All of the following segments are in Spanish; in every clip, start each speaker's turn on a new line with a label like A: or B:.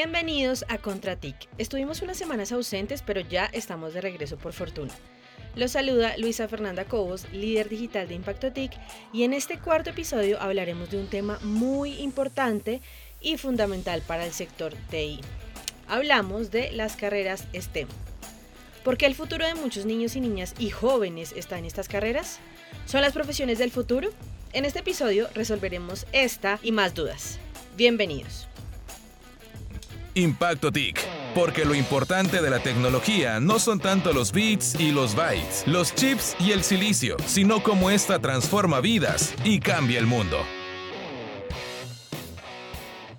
A: Bienvenidos a Contratic. Estuvimos unas semanas ausentes, pero ya estamos de regreso por fortuna. Los saluda Luisa Fernanda Cobos, líder digital de Impacto TIC, y en este cuarto episodio hablaremos de un tema muy importante y fundamental para el sector TI. Hablamos de las carreras STEM. ¿Por qué el futuro de muchos niños y niñas y jóvenes está en estas carreras? ¿Son las profesiones del futuro? En este episodio resolveremos esta y más dudas. Bienvenidos.
B: Impacto TIC. Porque lo importante de la tecnología no son tanto los bits y los bytes, los chips y el silicio, sino cómo esta transforma vidas y cambia el mundo.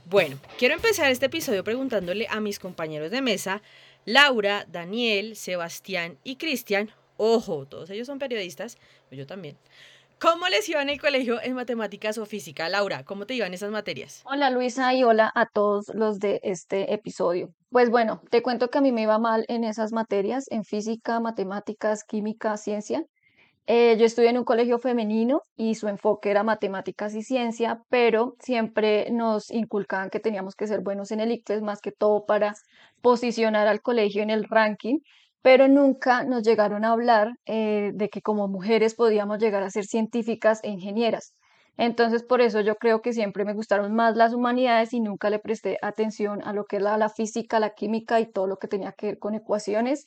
A: Bueno, quiero empezar este episodio preguntándole a mis compañeros de mesa, Laura, Daniel, Sebastián y Cristian, ojo, todos ellos son periodistas, yo también, ¿Cómo les iba en el colegio en matemáticas o física? Laura, ¿cómo te iban esas materias?
C: Hola Luisa y hola a todos los de este episodio. Pues bueno, te cuento que a mí me iba mal en esas materias, en física, matemáticas, química, ciencia. Eh, yo estudié en un colegio femenino y su enfoque era matemáticas y ciencia, pero siempre nos inculcaban que teníamos que ser buenos en el más que todo para posicionar al colegio en el ranking pero nunca nos llegaron a hablar eh, de que como mujeres podíamos llegar a ser científicas e ingenieras. Entonces, por eso yo creo que siempre me gustaron más las humanidades y nunca le presté atención a lo que era la física, la química y todo lo que tenía que ver con ecuaciones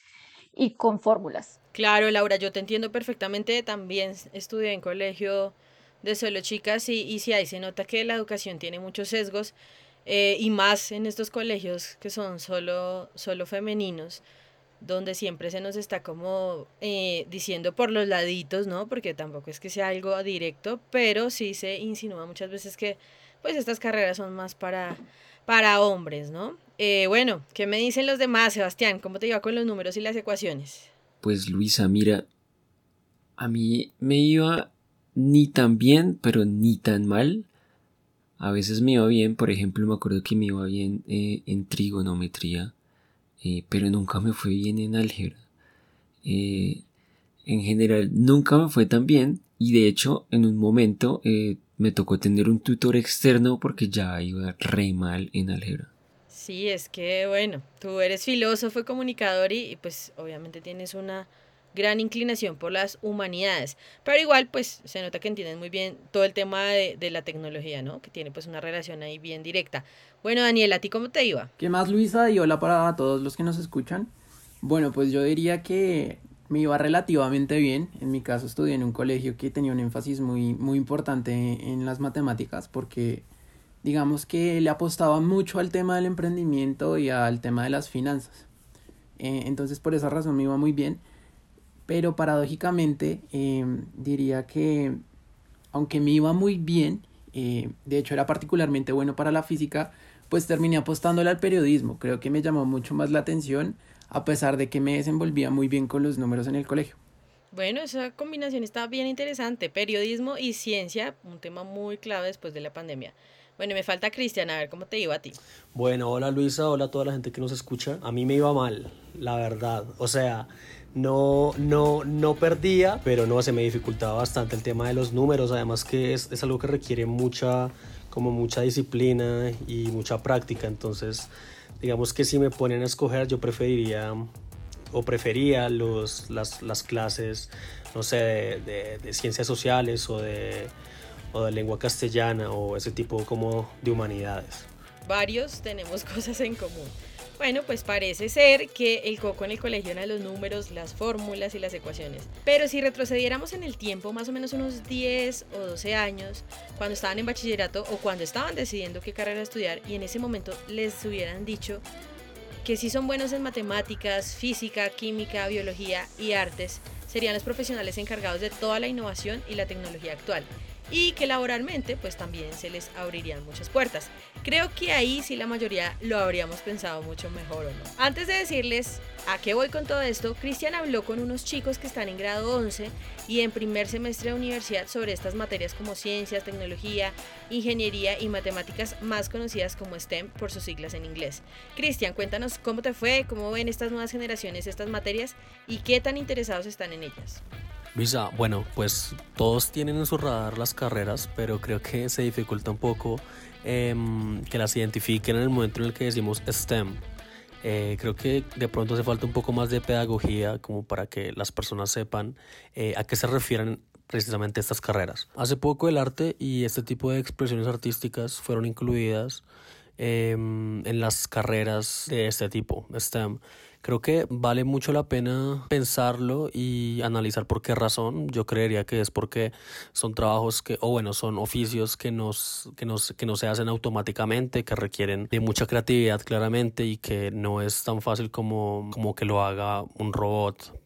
C: y con fórmulas.
A: Claro, Laura, yo te entiendo perfectamente. También estudié en colegio de solo chicas y, y sí, ahí se nota que la educación tiene muchos sesgos eh, y más en estos colegios que son solo, solo femeninos donde siempre se nos está como eh, diciendo por los laditos, ¿no? Porque tampoco es que sea algo directo, pero sí se insinúa muchas veces que pues estas carreras son más para, para hombres, ¿no? Eh, bueno, ¿qué me dicen los demás, Sebastián? ¿Cómo te iba con los números y las ecuaciones?
D: Pues Luisa, mira, a mí me iba ni tan bien, pero ni tan mal. A veces me iba bien, por ejemplo, me acuerdo que me iba bien eh, en trigonometría eh, pero nunca me fue bien en álgebra. Eh, en general, nunca me fue tan bien y de hecho, en un momento eh, me tocó tener un tutor externo porque ya iba re mal en álgebra.
A: Sí, es que bueno, tú eres filósofo y comunicador y pues obviamente tienes una gran inclinación por las humanidades, pero igual pues se nota que entienden muy bien todo el tema de, de, la tecnología, ¿no? Que tiene pues una relación ahí bien directa. Bueno, Daniel, ¿a ti cómo te iba?
E: ¿Qué más, Luisa? Y hola para todos los que nos escuchan. Bueno, pues yo diría que me iba relativamente bien. En mi caso estudié en un colegio que tenía un énfasis muy, muy importante en las matemáticas porque digamos que le apostaba mucho al tema del emprendimiento y al tema de las finanzas. Eh, entonces por esa razón me iba muy bien pero paradójicamente em, diría que aunque me iba muy bien, eh, de hecho era particularmente bueno para la física, pues terminé apostándole al periodismo. Creo que me llamó mucho más la atención a pesar de que me desenvolvía muy bien con los números en el colegio.
A: Bueno, esa combinación está bien interesante, periodismo y ciencia, un tema muy clave después de la pandemia. Bueno, me falta Cristian, a ver cómo te iba a ti.
F: Bueno, hola Luisa, hola a toda la gente que nos escucha. A mí me iba mal, la verdad. O sea, no, no, no perdía, pero no, se me dificultaba bastante el tema de los números, además que es, es algo que requiere mucha, como mucha disciplina y mucha práctica, entonces digamos que si me ponen a escoger yo preferiría o prefería los, las, las clases, no sé, de, de, ciencias sociales o de, o de lengua castellana o ese tipo como de humanidades.
A: Varios tenemos cosas en común. Bueno, pues parece ser que el coco en el colegio eran los números, las fórmulas y las ecuaciones. Pero si retrocediéramos en el tiempo, más o menos unos 10 o 12 años, cuando estaban en bachillerato o cuando estaban decidiendo qué carrera estudiar y en ese momento les hubieran dicho que si son buenos en matemáticas, física, química, biología y artes, serían los profesionales encargados de toda la innovación y la tecnología actual y que laboralmente pues también se les abrirían muchas puertas. Creo que ahí sí la mayoría lo habríamos pensado mucho mejor o no. Antes de decirles a qué voy con todo esto, Cristian habló con unos chicos que están en grado 11 y en primer semestre de universidad sobre estas materias como ciencias, tecnología, ingeniería y matemáticas más conocidas como STEM por sus siglas en inglés. Cristian, cuéntanos cómo te fue, cómo ven estas nuevas generaciones estas materias y qué tan interesados están en ellas.
F: Luisa, bueno, pues todos tienen en su radar las carreras, pero creo que se dificulta un poco em, que las identifiquen en el momento en el que decimos STEM. Eh, creo que de pronto hace falta un poco más de pedagogía como para que las personas sepan eh, a qué se refieren precisamente estas carreras. Hace poco el arte y este tipo de expresiones artísticas fueron incluidas em, en las carreras de este tipo, STEM. Creo que vale mucho la pena pensarlo y analizar por qué razón. Yo creería que es porque son trabajos que, o bueno, son oficios que, nos, que, nos, que no se hacen automáticamente, que requieren de mucha creatividad claramente y que no es tan fácil como, como que lo haga un robot,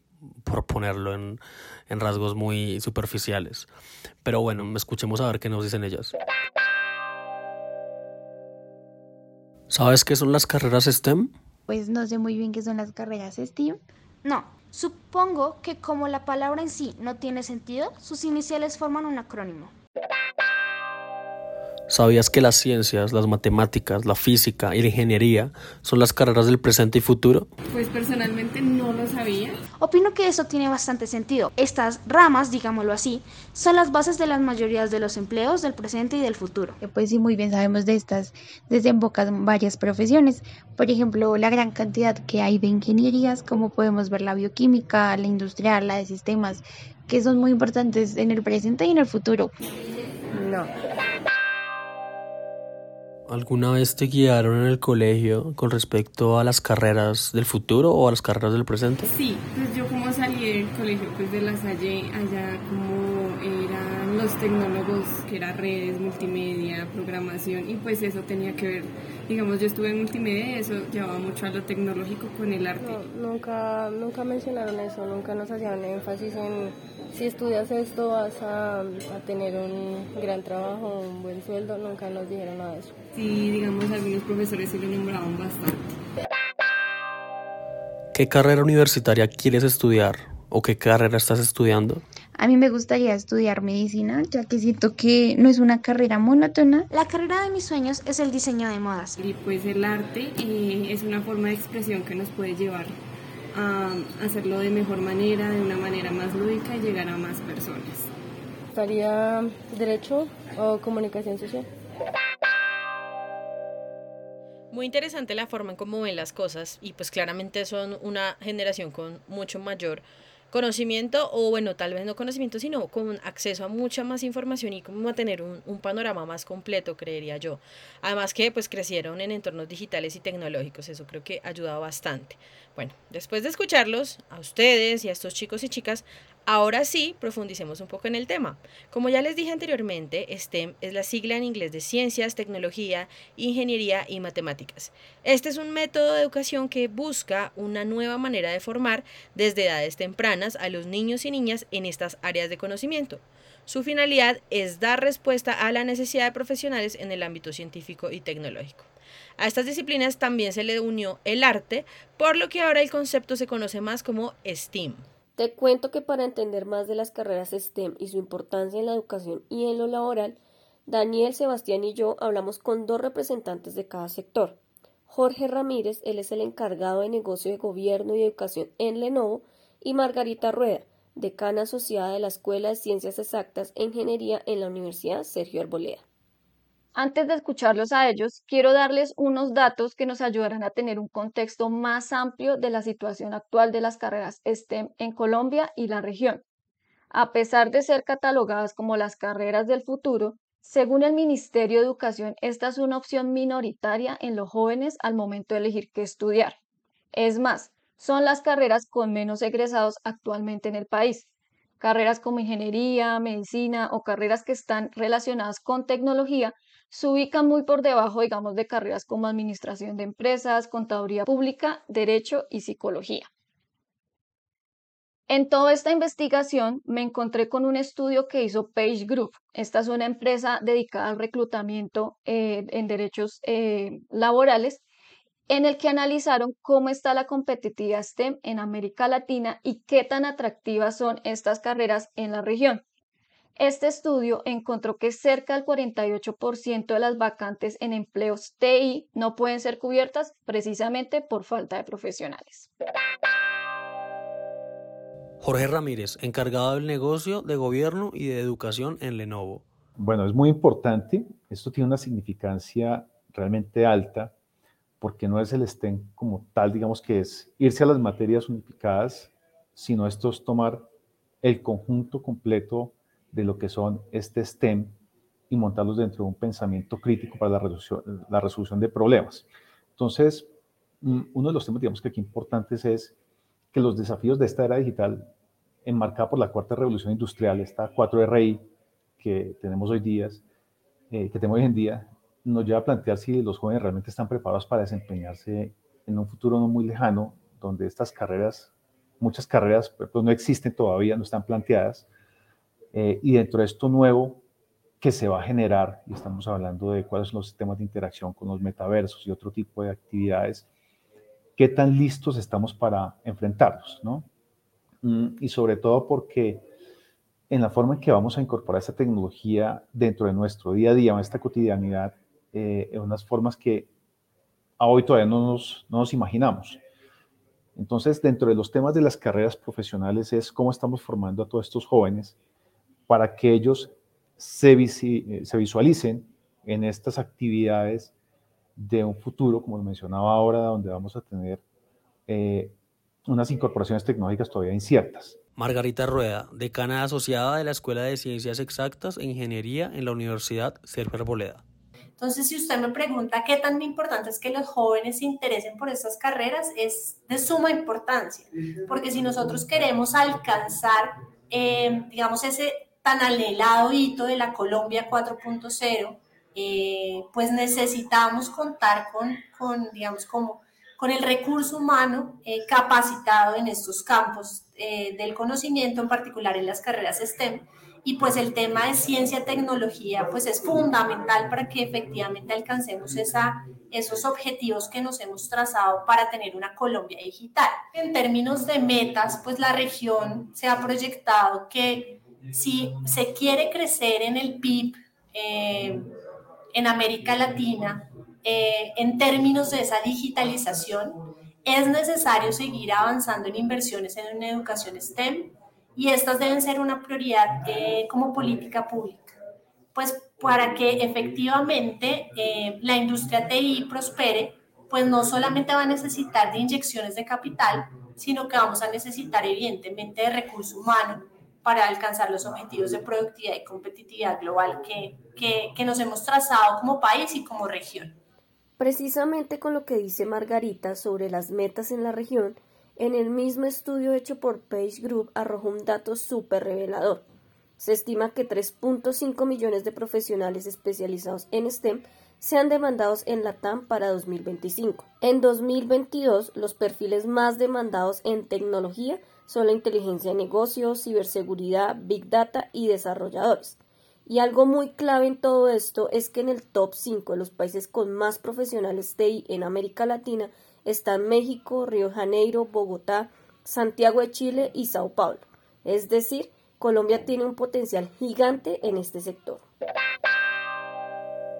F: por ponerlo en, en rasgos muy superficiales. Pero bueno, escuchemos a ver qué nos dicen ellas. ¿Sabes qué son las carreras STEM?
G: Pues no sé muy bien qué son las carreras STEAM.
H: No, supongo que como la palabra en sí no tiene sentido, sus iniciales forman un acrónimo.
F: ¿Sabías que las ciencias, las matemáticas, la física y la ingeniería son las carreras del presente y futuro?
I: Pues personalmente no lo sabía.
H: Opino que eso tiene bastante sentido. Estas ramas, digámoslo así, son las bases de las mayorías de los empleos del presente y del futuro.
G: Pues sí, muy bien sabemos de estas, desembocan varias profesiones. Por ejemplo, la gran cantidad que hay de ingenierías, como podemos ver la bioquímica, la industrial, la de sistemas, que son muy importantes en el presente y en el futuro.
I: No.
F: ¿Alguna vez te guiaron en el colegio con respecto a las carreras del futuro o a las carreras del presente?
I: Sí, pues yo como salí del colegio pues de la Salle, allá como eran los tecnólogos, que era redes, multimedia, programación y pues eso tenía que ver, digamos yo estuve en multimedia y eso llevaba mucho a lo tecnológico con el arte.
J: nunca, nunca mencionaron eso, nunca nos hacían énfasis en si estudias esto vas a, a tener un gran trabajo, un buen sueldo, nunca nos dijeron nada de eso
I: sí, digamos, algunos profesores sí lo nombraban bastante.
F: ¿Qué carrera universitaria quieres estudiar o qué carrera estás estudiando?
G: A mí me gustaría estudiar medicina, ya que siento que no es una carrera monótona.
H: La carrera de mis sueños es el diseño de modas.
I: Y pues el arte eh, es una forma de expresión que nos puede llevar a hacerlo de mejor manera, de una manera más lúdica y llegar a más personas.
J: ¿Estaría derecho o comunicación social?
A: Muy interesante la forma en cómo ven las cosas y pues claramente son una generación con mucho mayor conocimiento o bueno, tal vez no conocimiento, sino con acceso a mucha más información y como a tener un, un, panorama más completo, creería yo. Además que pues crecieron en entornos digitales y tecnológicos, eso creo que ha ayudado bastante. Bueno, después de escucharlos, a ustedes y a estos chicos y chicas, Ahora sí, profundicemos un poco en el tema. Como ya les dije anteriormente, STEM es la sigla en inglés de Ciencias, Tecnología, Ingeniería y Matemáticas. Este es un método de educación que busca una nueva manera de formar desde edades tempranas a los niños y niñas en estas áreas de conocimiento. Su finalidad es dar respuesta a la necesidad de profesionales en el ámbito científico y tecnológico. A estas disciplinas también se le unió el arte, por lo que ahora el concepto se conoce más como STEAM.
J: Te cuento que para entender más de las carreras STEM y su importancia en la educación y en lo laboral, Daniel, Sebastián y yo hablamos con dos representantes de cada sector. Jorge Ramírez, él es el encargado de negocio de gobierno y educación en Lenovo, y Margarita Rueda, decana asociada de la Escuela de Ciencias Exactas e Ingeniería en la Universidad Sergio Arboleda.
C: Antes de escucharlos a ellos, quiero darles unos datos que nos ayudarán a tener un contexto más amplio de la situación actual de las carreras STEM en Colombia y la región. A pesar de ser catalogadas como las carreras del futuro, según el Ministerio de Educación, esta es una opción minoritaria en los jóvenes al momento de elegir qué estudiar. Es más, son las carreras con menos egresados actualmente en el país. Carreras como ingeniería, medicina o carreras que están relacionadas con tecnología se ubican muy por debajo, digamos, de carreras como administración de empresas, contaduría pública, derecho y psicología. En toda esta investigación me encontré con un estudio que hizo Page Group. Esta es una empresa dedicada al reclutamiento eh, en derechos eh, laborales, en el que analizaron cómo está la competitividad STEM en América Latina y qué tan atractivas son estas carreras en la región. Este estudio encontró que cerca del 48% de las vacantes en empleos TI no pueden ser cubiertas precisamente por falta de profesionales.
F: Jorge Ramírez, encargado del negocio de gobierno y de educación en Lenovo.
K: Bueno, es muy importante. Esto tiene una significancia realmente alta porque no es el STEM como tal, digamos que es irse a las materias unificadas, sino esto es tomar el conjunto completo de lo que son este STEM y montarlos dentro de un pensamiento crítico para la resolución, la resolución de problemas. Entonces, mm, uno de los temas, digamos que aquí importantes es que los desafíos de esta era digital, enmarcada por la cuarta revolución industrial, esta 4RI que tenemos hoy día, eh, que tenemos hoy en día, nos lleva a plantear si los jóvenes realmente están preparados para desempeñarse en un futuro no muy lejano, donde estas carreras, muchas carreras, pues no existen todavía, no están planteadas, eh, y dentro de esto nuevo que se va a generar, y estamos hablando de cuáles son los sistemas de interacción con los metaversos y otro tipo de actividades, qué tan listos estamos para enfrentarlos, ¿no? Mm, y sobre todo porque en la forma en que vamos a incorporar esta tecnología dentro de nuestro día a día, en esta cotidianidad, eh, en unas formas que a hoy todavía no nos, no nos imaginamos. Entonces, dentro de los temas de las carreras profesionales es cómo estamos formando a todos estos jóvenes para que ellos se, eh, se visualicen en estas actividades de un futuro, como lo mencionaba ahora, donde vamos a tener eh, unas incorporaciones tecnológicas todavía inciertas.
F: Margarita Rueda, decana asociada de la Escuela de Ciencias Exactas e Ingeniería en la Universidad Server Boleda.
L: Entonces, si usted me pregunta qué tan importante es que los jóvenes se interesen por estas carreras, es de suma importancia, porque si nosotros queremos alcanzar, eh, digamos, ese tan anhelado hito de la Colombia 4.0, eh, pues necesitamos contar con, con, digamos, como con el recurso humano eh, capacitado en estos campos eh, del conocimiento, en particular en las carreras STEM. Y pues el tema de ciencia, tecnología, pues es fundamental para que efectivamente alcancemos esa, esos objetivos que nos hemos trazado para tener una Colombia digital. En términos de metas, pues la región se ha proyectado que si se quiere crecer en el PIB, eh, en América Latina eh, en términos de esa digitalización, es necesario seguir avanzando en inversiones en una educación STEM y estas deben ser una prioridad eh, como política pública. Pues para que efectivamente eh, la industria TI prospere, pues no solamente va a necesitar de inyecciones de capital, sino que vamos a necesitar evidentemente de recurso humano para alcanzar los objetivos de productividad y competitividad global que, que, nos hemos trazado como país y como región.
J: Precisamente con lo que dice Margarita sobre las metas en la región, en el mismo estudio hecho por Page Group arrojó un dato súper revelador. Se estima que 3.5 millones de profesionales especializados en STEM sean demandados en la TAM para 2025. En 2022, los perfiles más demandados en tecnología son la inteligencia de negocios, ciberseguridad, big data y desarrolladores. Y algo muy clave en todo esto es que en el top 5 de los países con más profesionales TI en América Latina están México, Río Janeiro, Bogotá, Santiago de Chile y Sao Paulo. Es decir, Colombia tiene un potencial gigante en este sector.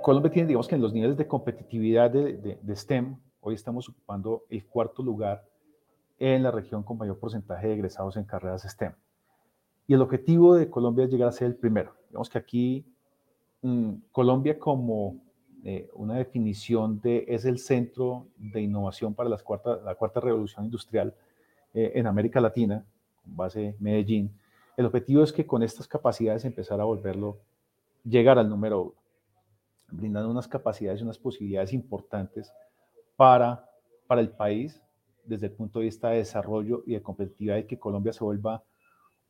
K: Colombia tiene, digamos que en los niveles de competitividad de, de STEM, hoy estamos ocupando el cuarto lugar en la región con mayor porcentaje de egresados en carreras STEM. Y el objetivo de Colombia es llegar a ser el primero. Digamos que aquí mm, Colombia como eh, una definición de es el centro de innovación para las cuarta, la cuarta revolución industrial eh, en América Latina, con base Medellín. El objetivo es que con estas capacidades empezar a volverlo, llegar al número uno, brindando unas capacidades y unas posibilidades importantes para, para el país desde el punto de vista de desarrollo y de competitividad y que Colombia se vuelva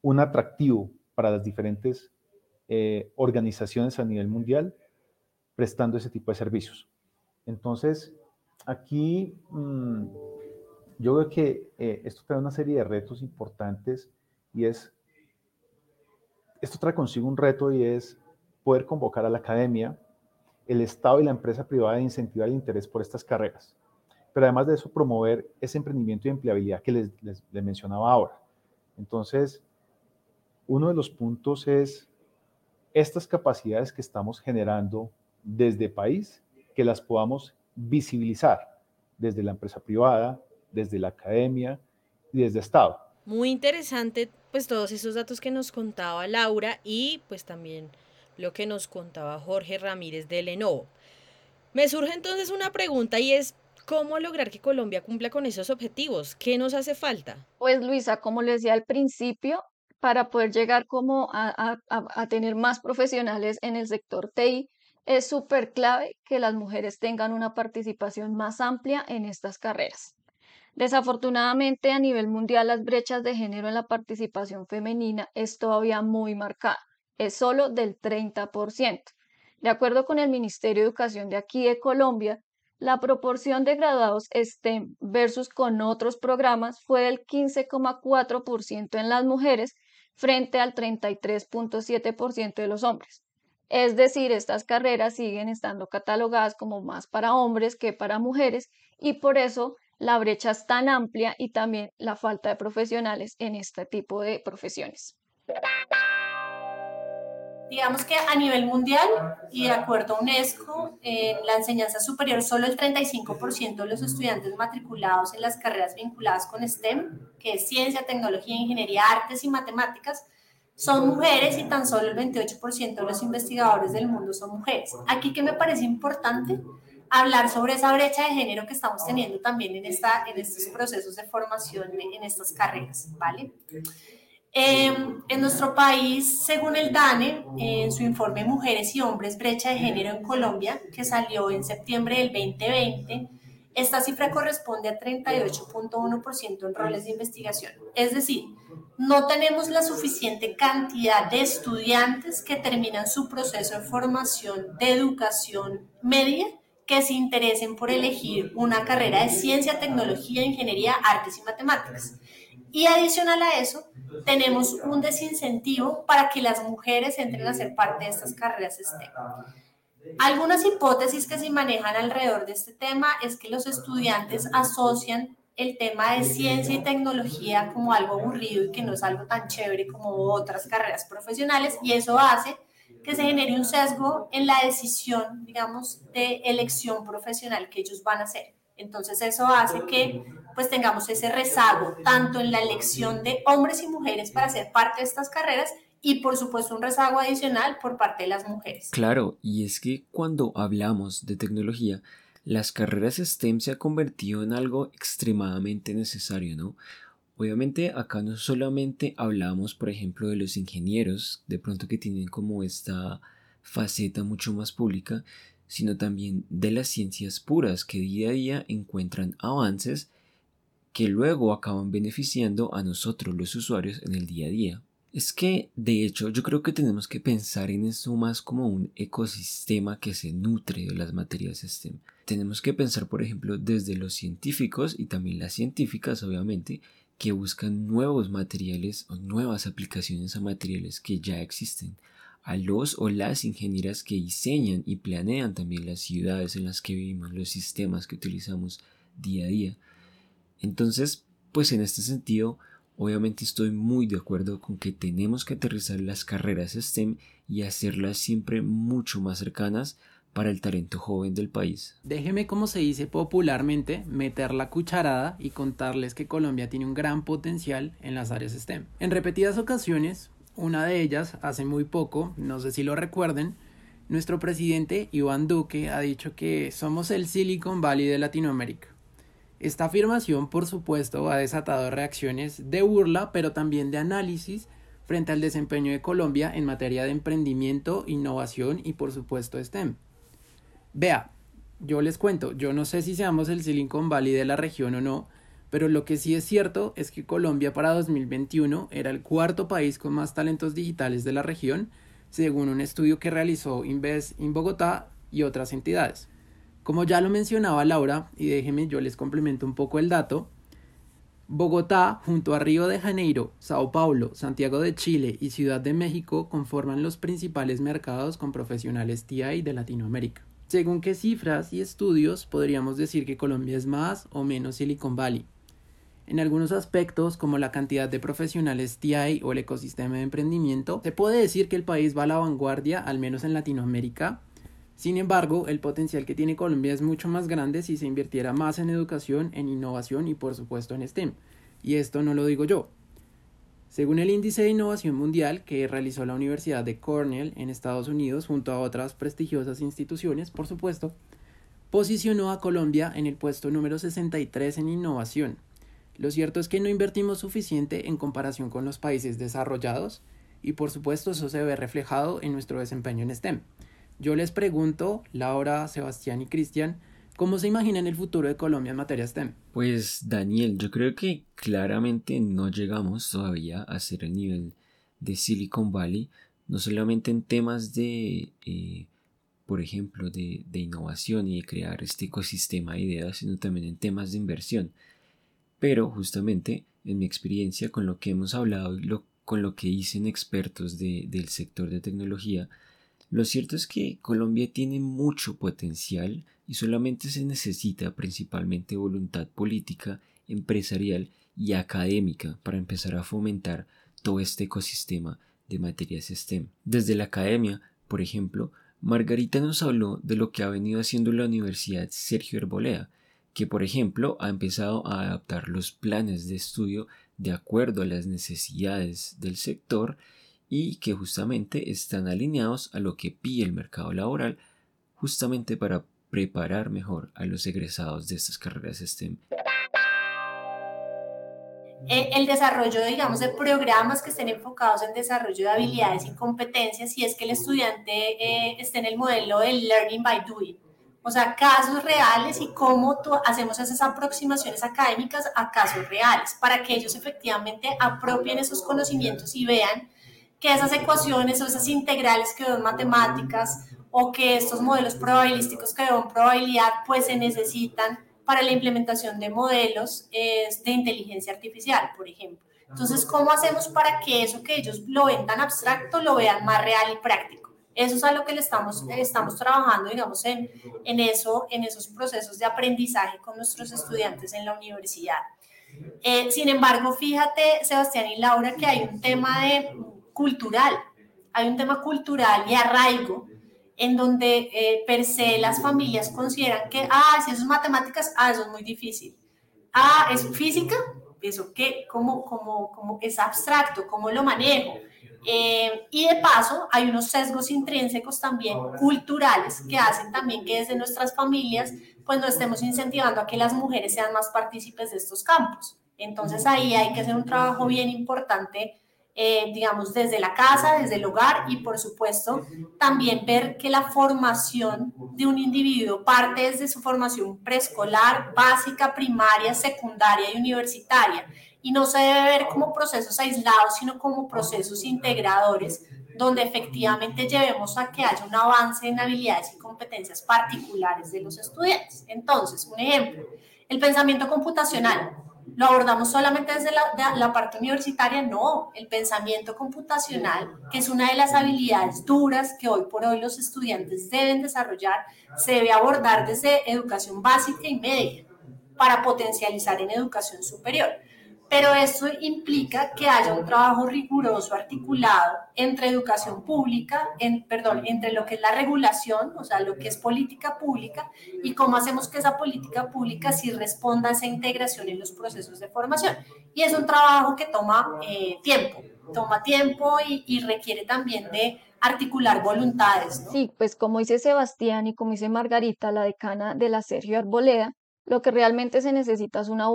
K: un atractivo para las diferentes eh, organizaciones a nivel mundial prestando ese tipo de servicios. Entonces, aquí mm, yo veo que eh, esto trae una serie de retos importantes y es, esto trae consigo un reto y es poder convocar a la academia, el Estado y la empresa privada a incentivar el interés por estas carreras pero además de eso promover ese emprendimiento y empleabilidad que les, les, mencionaba ahora. Entonces, uno de los puntos es estas capacidades que estamos generando desde país, que las podamos visibilizar desde la empresa privada, desde la academia y desde Estado.
A: Muy interesante pues todos esos datos que nos contaba Laura y pues también lo que nos contaba Jorge Ramírez de Lenovo. Me surge entonces una pregunta y es, ¿cómo lograr que Colombia cumpla con esos objetivos? ¿Qué nos hace falta?
C: Pues Luisa, como les decía al principio, para poder llegar como a, a tener más profesionales en el sector TI, es súper clave que las mujeres tengan una participación más amplia en estas carreras. Desafortunadamente, a nivel mundial, las brechas de género en la participación femenina es todavía muy marcada, es solo del 30%. De acuerdo con el Ministerio de Educación de aquí de Colombia, la proporción de graduados STEM versus con otros programas fue del 15,4% en las mujeres frente al 33,7% de los hombres. Es decir, estas carreras siguen estando catalogadas como más para hombres que para mujeres y por eso la brecha es tan amplia y también la falta de profesionales en este tipo de profesiones.
L: Digamos que a nivel mundial y de acuerdo a UNESCO, en la enseñanza superior solo el 35% de los estudiantes matriculados en las carreras vinculadas con STEM, que es ciencia, tecnología, ingeniería, artes y matemáticas, son mujeres y tan solo el 28% de los investigadores del mundo son mujeres. Aquí que me parece importante hablar sobre esa brecha de género que estamos teniendo también en, esta, en estos procesos de formación en estas carreras, ¿vale? Em, en nuestro país, según el DANE, en su informe Mujeres y Hombres, Brecha de Género en Colombia, que salió en septiembre del 2020, esta cifra corresponde a 38.1% en roles de investigación. Es decir, no tenemos la suficiente cantidad de estudiantes que terminan su proceso de formación de educación media que se interesen por elegir una carrera de ciencia, tecnología, ingeniería, artes y matemáticas. Y adicional a eso, tenemos un desincentivo para que las mujeres entren a ser parte de estas carreras STEM. Algunas hipótesis que se manejan alrededor de este tema es que los estudiantes asocian el tema de ciencia y tecnología como algo aburrido y que no es algo tan chévere como otras carreras profesionales y eso hace que se genere un sesgo en la decisión, digamos, de elección profesional que ellos van a hacer. Entonces eso hace que pues tengamos ese rezago tanto en la elección de hombres y mujeres para ser parte de estas carreras y por supuesto un rezago adicional por parte de las mujeres.
D: Claro, y es que cuando hablamos de tecnología, las carreras STEM se ha convertido en algo extremadamente necesario, ¿no? Obviamente acá no solamente hablamos, por ejemplo, de los ingenieros, de pronto que tienen como esta faceta mucho más pública, sino también de las ciencias puras que día a día encuentran avances que luego acaban beneficiando a nosotros los usuarios en el día a día. Es que, de hecho, yo creo que tenemos que pensar en esto más como un ecosistema que se nutre de las materias STEM. Tenemos que pensar, por ejemplo, desde los científicos y también las científicas, obviamente, que buscan nuevos materiales o nuevas aplicaciones a materiales que ya existen, a los o las ingenieras que diseñan y planean también las ciudades en las que vivimos, los sistemas que utilizamos día a día. Entonces, pues en este sentido, obviamente estoy muy de acuerdo con que tenemos que aterrizar las carreras STEM y hacerlas siempre mucho más cercanas para el talento joven del país.
E: Déjeme, como se dice popularmente, meter la cucharada y contarles que Colombia tiene un gran potencial en las áreas STEM. En repetidas ocasiones, una de ellas hace muy poco, no sé si lo recuerden, nuestro presidente Iván Duque ha dicho que somos el Silicon Valley de Latinoamérica. Esta afirmación, por supuesto, ha desatado reacciones de burla, pero también de análisis frente al desempeño de Colombia en materia de emprendimiento, innovación y, por supuesto, STEM. Vea, yo les cuento, yo no sé si seamos el Silicon Valley de la región o no, pero lo que sí es cierto es que Colombia para 2021 era el cuarto país con más talentos digitales de la región, según un estudio que realizó Invest en Bogotá y otras entidades. Como ya lo mencionaba Laura, y déjenme yo les complemento un poco el dato, Bogotá, junto a Río de Janeiro, Sao Paulo, Santiago de Chile y Ciudad de México conforman los principales mercados con profesionales TI de Latinoamérica. Según qué cifras y estudios podríamos decir que Colombia es más o menos Silicon Valley. En algunos aspectos, como la cantidad de profesionales TI o el ecosistema de emprendimiento, se puede decir que el país va a la vanguardia, al menos en Latinoamérica. Sin embargo, el potencial que tiene Colombia es mucho más grande si se invirtiera más en educación, en innovación y por supuesto en STEM. Y esto no lo digo yo. Según el índice de innovación mundial que realizó la Universidad de Cornell en Estados Unidos junto a otras prestigiosas instituciones, por supuesto, posicionó a Colombia en el puesto número 63 en innovación. Lo cierto es que no invertimos suficiente en comparación con los países desarrollados y por supuesto eso se ve reflejado en nuestro desempeño en STEM. Yo les pregunto, Laura, Sebastián y Cristian, ¿cómo se imaginan el futuro de Colombia en materia STEM?
D: Pues Daniel, yo creo que claramente no llegamos todavía a ser el nivel de Silicon Valley, no solamente en temas de, eh, por ejemplo, de, de, innovación y de crear este ecosistema de ideas, sino también en temas de inversión. Pero justamente en mi experiencia con lo que hemos hablado y con lo que dicen expertos de, del sector de tecnología, lo cierto es que Colombia tiene mucho potencial y solamente se necesita principalmente voluntad política, empresarial y académica para empezar a fomentar todo este ecosistema de materias STEM. Desde la academia, por ejemplo, Margarita nos habló de lo que ha venido haciendo la Universidad Sergio Herbolea, que por ejemplo ha empezado a adaptar los planes de estudio de acuerdo a las necesidades del sector y que justamente están alineados a lo que pide el mercado laboral justamente para preparar mejor a los egresados de estas carreras STEM.
L: Eh, el desarrollo, digamos, de programas que estén enfocados en desarrollo de habilidades y competencias, si es que el estudiante eh, esté en el modelo del learning by doing. O sea, casos reales y cómo hacemos esas aproximaciones académicas a casos reales, para que ellos efectivamente apropien esos conocimientos y vean que esas ecuaciones o esas integrales que dan matemáticas o que estos modelos probabilísticos que dan probabilidad, pues se necesitan para la implementación de modelos de inteligencia artificial, por ejemplo. Entonces, ¿cómo hacemos para que eso que ellos lo ven tan abstracto lo vean más real y práctico? Eso es a lo que le estamos, estamos trabajando, digamos, en, en, eso, en esos procesos de aprendizaje con nuestros estudiantes en la universidad. Eh, sin embargo, fíjate, Sebastián y Laura, que hay un tema de cultural. Hay un tema cultural y arraigo en donde eh, per se las familias consideran que, ah, si eso es matemáticas, ah, eso es muy difícil. Ah, es física, eso qué, cómo, cómo, cómo es abstracto, cómo lo manejo. Eh, y de paso, hay unos sesgos intrínsecos también culturales que hacen también que desde nuestras familias, pues no estemos incentivando a que las mujeres sean más partícipes de estos campos. Entonces ahí hay que hacer un trabajo bien importante eh, digamos, desde la casa, desde el hogar y por supuesto también ver que la formación de un individuo parte desde su formación preescolar, básica, primaria, secundaria y universitaria y no se debe ver como procesos aislados, sino como procesos integradores donde efectivamente llevemos a que haya un avance en habilidades y competencias particulares de los estudiantes. Entonces, un ejemplo, el pensamiento computacional lo abordamos solamente desde la, la, parte universitaria, no, el pensamiento computacional, que es una de las habilidades duras que hoy por hoy los estudiantes deben desarrollar, se debe abordar desde educación básica y media para potencializar en educación superior pero eso implica que haya un trabajo riguroso, articulado entre educación pública, perdón, entre lo que es la regulación, o sea, lo que es política pública, y cómo hacemos que esa política pública sí responda a esa integración en los procesos de formación. Y es un trabajo que toma eh, tiempo, toma tiempo y, requiere también de articular voluntades.
C: Sí, pues como dice Sebastián y como dice Margarita, la decana de la Sergio Arboleda, lo que realmente se necesita es una,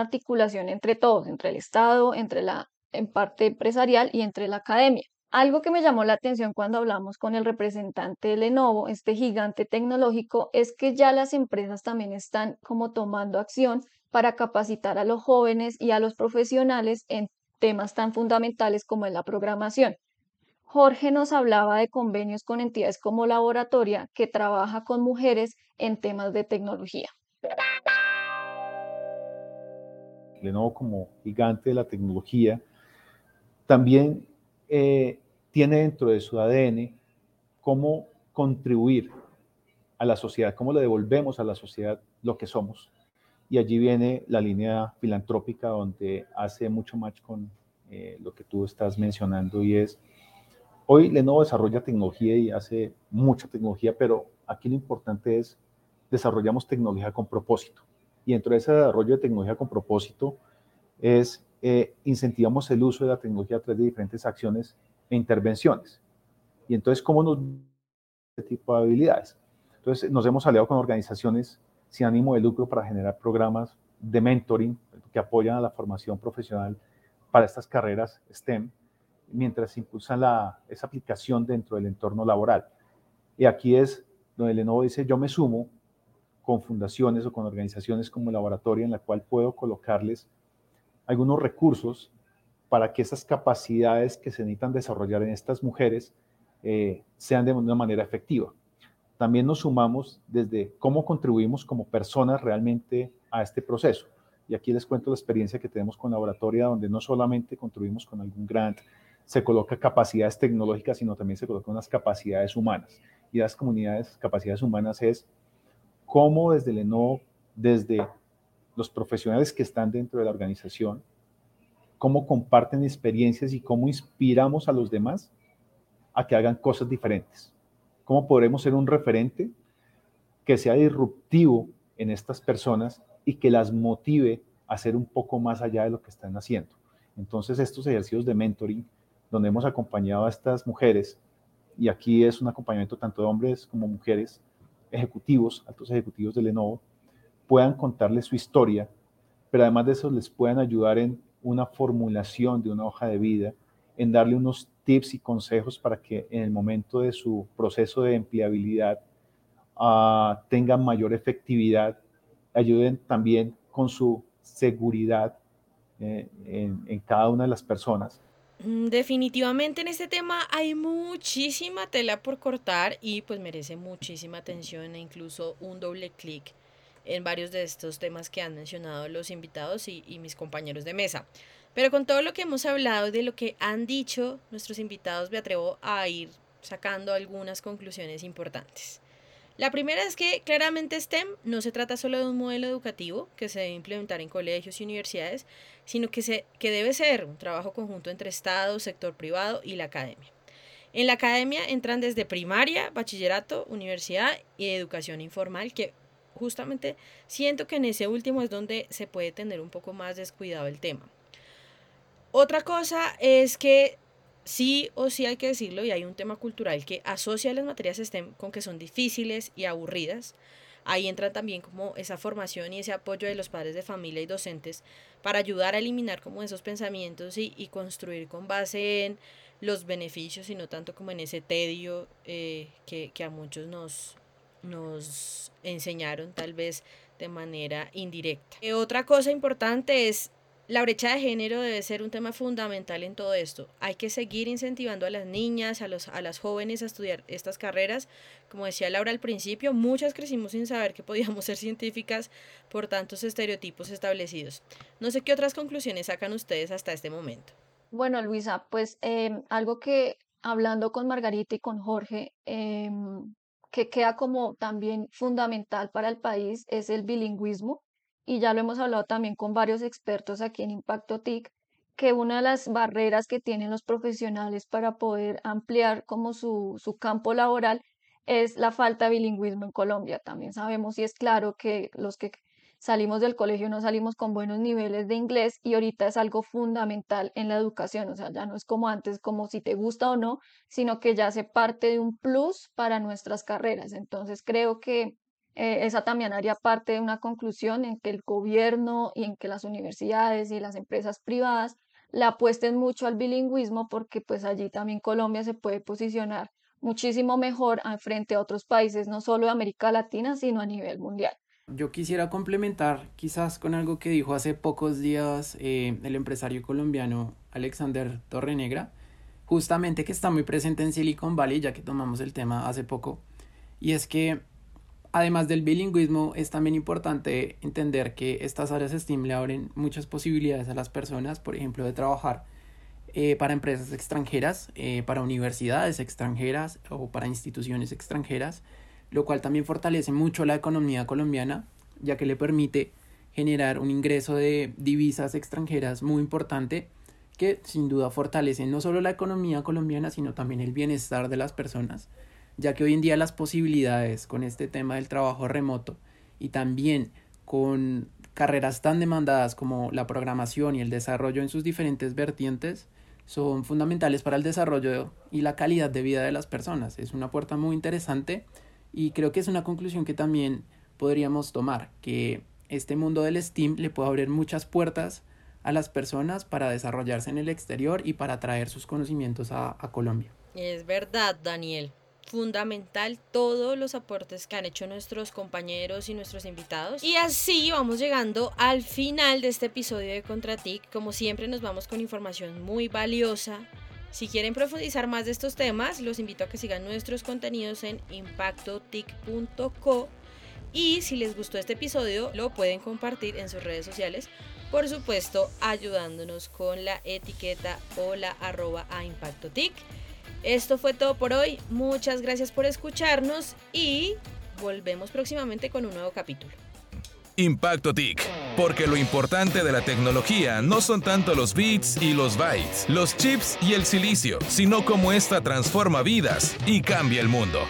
C: articulación entre todos, entre el Estado, entre la en parte empresarial y entre la academia. Algo que me llamó la atención cuando hablamos con el representante de Lenovo, este gigante tecnológico, es que ya las empresas también están como tomando acción para capacitar a los jóvenes y a los profesionales en temas tan fundamentales como es la programación. Jorge nos hablaba de convenios con entidades como Laboratoria que trabaja con mujeres en temas de tecnología.
K: Lenovo como gigante de la tecnología, también eh, tiene dentro de su ADN cómo contribuir a la sociedad, cómo le devolvemos a la sociedad lo que somos. Y allí viene la línea filantrópica donde hace mucho match con eh, lo que tú estás mencionando y es, hoy Lenovo desarrolla tecnología y hace mucha tecnología, pero aquí lo importante es desarrollamos tecnología con propósito. Y dentro de ese desarrollo de tecnología con propósito es eh, incentivamos el uso de la tecnología a través de diferentes acciones e intervenciones. Y entonces, ¿cómo nos este tipo de habilidades? Entonces, nos hemos aliado con organizaciones sin ánimo de lucro para generar programas de mentoring que apoyan a la formación profesional para estas carreras STEM, mientras impulsan la, esa aplicación dentro del entorno laboral. Y aquí es donde Lenovo dice, yo me sumo con fundaciones o con organizaciones como el laboratorio en la cual puedo colocarles algunos recursos para que esas capacidades que se necesitan desarrollar en estas mujeres eh, sean de una manera efectiva. También nos sumamos desde cómo contribuimos como personas realmente a este proceso. Y aquí les cuento la experiencia que tenemos con Laboratoria, donde no solamente contribuimos con algún grant, se coloca capacidades tecnológicas, sino también se colocan unas capacidades humanas. Y las comunidades, capacidades humanas es cómo desde Lenovo, desde los profesionales que están dentro de la organización, cómo comparten experiencias y cómo inspiramos a los demás a que hagan cosas diferentes. ¿Cómo podremos ser un referente que sea disruptivo en estas personas y que las motive a hacer un poco más allá de lo que están haciendo? Entonces, estos ejercicios de mentoring, donde hemos acompañado a estas mujeres, y aquí es un acompañamiento tanto de hombres como mujeres, ejecutivos, altos ejecutivos de Lenovo, puedan contarles su historia, pero además de eso les puedan ayudar en una formulación de una hoja de vida, en darle unos tips y consejos para que en el momento de su proceso de empleabilidad uh, tengan mayor efectividad, ayuden también con su seguridad eh, en, en cada una de las personas.
A: Mm, definitivamente en este tema hay muchísima tela por cortar y pues merece muchísima atención e incluso un doble clic en varios de estos temas que han mencionado los invitados y, mis compañeros de mesa. Pero con todo lo que hemos hablado y de lo que han dicho nuestros invitados, me atrevo a ir sacando algunas conclusiones importantes. La primera es que claramente STEM no se trata solo de un modelo educativo que se debe implementar en colegios y universidades, sino que, se, que debe ser un trabajo conjunto entre Estado, sector privado y la academia. En la academia entran desde primaria, bachillerato, universidad y educación informal, que justamente siento que en ese último es donde se puede tener un poco más descuidado el tema. Otra cosa es que sí o sí hay que decirlo, y hay un tema cultural que asocia las materias STEM con que son difíciles y aburridas. Ahí entra también como esa formación y ese apoyo de los padres de familia y docentes para ayudar a eliminar como esos pensamientos y, y construir con base en los beneficios y no tanto como en ese tedio eh, que, que a muchos nos, nos enseñaron tal vez de manera indirecta. Eh, otra cosa importante es la brecha de género debe ser un tema fundamental en todo esto. Hay que seguir incentivando a las niñas, a, los, a las jóvenes a estudiar estas carreras. Como decía Laura al principio, muchas crecimos sin saber que podíamos ser científicas por tantos estereotipos establecidos. No sé qué otras conclusiones sacan ustedes hasta este momento.
C: Bueno, Luisa, pues em, algo que hablando con Margarita y con Jorge, em, que queda como también fundamental para el país es el bilingüismo y ya lo hemos hablado también con varios expertos aquí en Impacto TIC, que una de las barreras que tienen los profesionales para poder ampliar como su, su campo laboral es la falta de bilingüismo en Colombia. También sabemos y es claro que los que salimos del colegio no salimos con buenos niveles de inglés y ahorita es algo fundamental en la educación, o sea, ya no es como antes, como si te gusta o no, sino que ya hace parte de un plus para nuestras carreras. Entonces creo que eh, esa también haría parte de una conclusión en que el gobierno y en que las universidades y las empresas privadas le apuesten mucho al bilingüismo porque pues allí también Colombia se puede posicionar muchísimo mejor frente a otros países, no solo de América Latina, sino a nivel mundial.
E: Yo quisiera complementar quizás con algo que dijo hace pocos días eh, el empresario colombiano Alexander Torrenegra, justamente que está muy presente en Silicon Valley, ya que tomamos el tema hace poco, y es que Además del bilingüismo, es también importante entender que estas áreas STEAM le abren muchas posibilidades a las personas, por ejemplo, de trabajar eh, para empresas extranjeras, eh, para universidades extranjeras o para instituciones extranjeras, lo cual también fortalece mucho la economía colombiana, ya que le permite generar un ingreso de divisas extranjeras muy importante que sin duda fortalece no solo la economía colombiana, sino también el bienestar de las personas ya que hoy en día las posibilidades con este tema del trabajo remoto y también con carreras tan demandadas como la programación y el desarrollo en sus diferentes vertientes son fundamentales para el desarrollo y la calidad de vida de las personas. Es una puerta muy interesante y creo que es una conclusión que también podríamos tomar, que este mundo del STEAM le puede abrir muchas puertas a las personas para desarrollarse en el exterior y para traer sus conocimientos a, a Colombia.
A: Es verdad, Daniel fundamental todos los aportes que han hecho nuestros compañeros y nuestros invitados. Y así vamos llegando al final de este episodio de Contratic. Como siempre nos vamos con información muy valiosa. Si quieren profundizar más de estos temas, los invito a que sigan nuestros contenidos en impactotic.co y si les gustó este episodio, lo pueden compartir en sus redes sociales. Por supuesto, ayudándonos con la etiqueta o arroba a impactotic. Esto fue todo por hoy. Muchas gracias por escucharnos y volvemos próximamente con un nuevo capítulo.
B: Impacto TIC, porque lo importante de la tecnología no son tanto los bits y los bytes, los chips y el silicio, sino cómo esta transforma vidas y cambia el mundo.